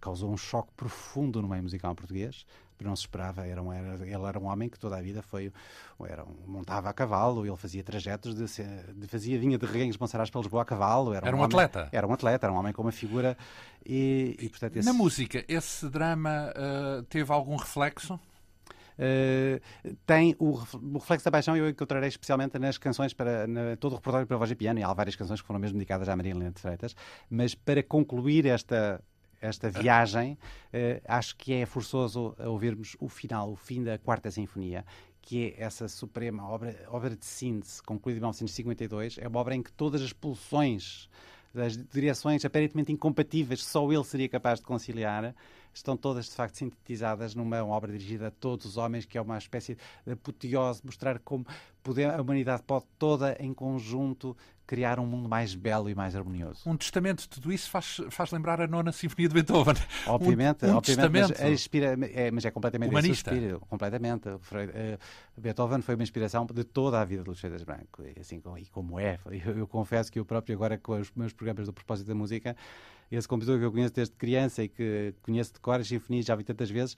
causou um choque profundo no meio musical português não se esperava. Era um, era, ele era um homem que toda a vida foi. Era um, montava a cavalo, ele fazia trajetos, de, de fazia vinha de Reguengos Monsaraz para Lisboa a cavalo. Era um, era um homem, atleta. Era um atleta, era um homem com uma figura. E, e portanto, esse... Na música, esse drama uh, teve algum reflexo? Uh, tem o, o, reflexo da paixão eu encontrarei especialmente nas canções para na, todo o repertório para voz e piano e há várias canções que foram mesmo dedicadas à Maria Helena de Freitas mas para concluir esta esta viagem, uh, acho que é forçoso ouvirmos o final, o fim da Quarta Sinfonia, que é essa suprema obra, obra de síntese, concluída em 1952. É uma obra em que todas as pulsões das direções aparentemente incompatíveis que só ele seria capaz de conciliar, estão todas de facto sintetizadas numa obra dirigida a todos os homens, que é uma espécie de apoteose, mostrar como poder, a humanidade pode toda em conjunto criar um mundo mais belo e mais harmonioso. Um testamento de tudo isso faz, faz lembrar a nona Sinfonia de Beethoven. Obviamente, um, um obviamente mas, inspira, é, mas é completamente humanista. Espírito, completamente. Uh, Beethoven foi uma inspiração de toda a vida de Luís Freitas Branco, e, assim, e como é. Eu, eu, confesso que eu próprio agora com os meus programas do propósito da música, esse compositor que eu conheço desde criança e que conheço de cor as sinfonias já vi tantas vezes,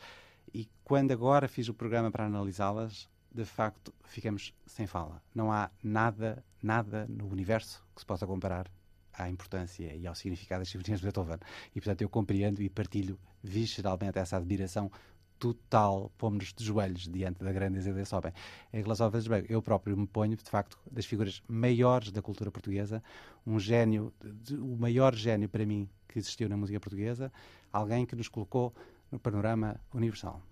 e quando agora fiz o programa para analisá-las, de facto ficamos sem fala. Não há nada, nada no universo que se possa comparar à importância e ao significado das sinfonias de Beethoven. E, portanto, eu compreendo e partilho visceralmente essa admiração total, pomos-nos de joelhos diante da grandeza desse homem. Em relação ao Freitas eu próprio me ponho, de facto, das figuras maiores da cultura portuguesa, um gênio, o maior gênio para mim que existiu na música portuguesa, alguém que nos colocou no panorama universal.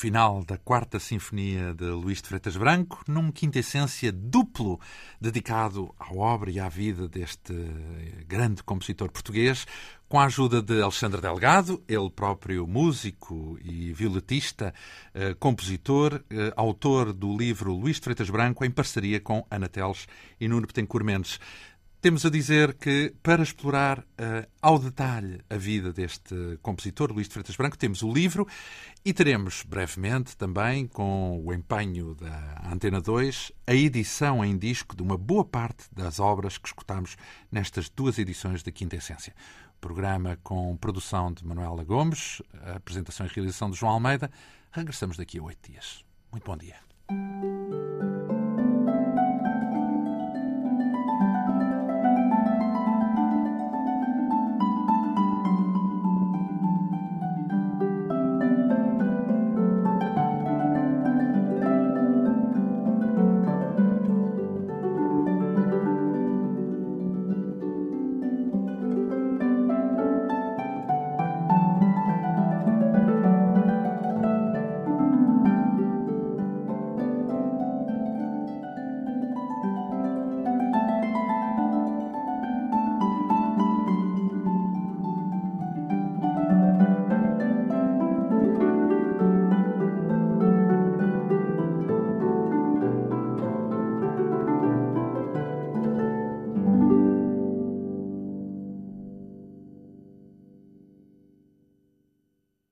Final da Quarta Sinfonia de Luís de Freitas Branco, num quintessência duplo dedicado à obra e à vida deste grande compositor português, com a ajuda de Alexandre Delgado, ele próprio músico e violetista, eh, compositor, eh, autor do livro Luís de Freitas Branco, em parceria com Ana Teles e Nuno Betancourt Mendes. Temos a dizer que, para explorar uh, ao detalhe a vida deste compositor, Luís de Freitas Branco, temos o livro e teremos brevemente também, com o empenho da Antena 2, a edição em disco de uma boa parte das obras que escutamos nestas duas edições da Quinta Essência. Programa com produção de Manuela Gomes, apresentação e realização de João Almeida. Regressamos daqui a oito dias. Muito bom dia.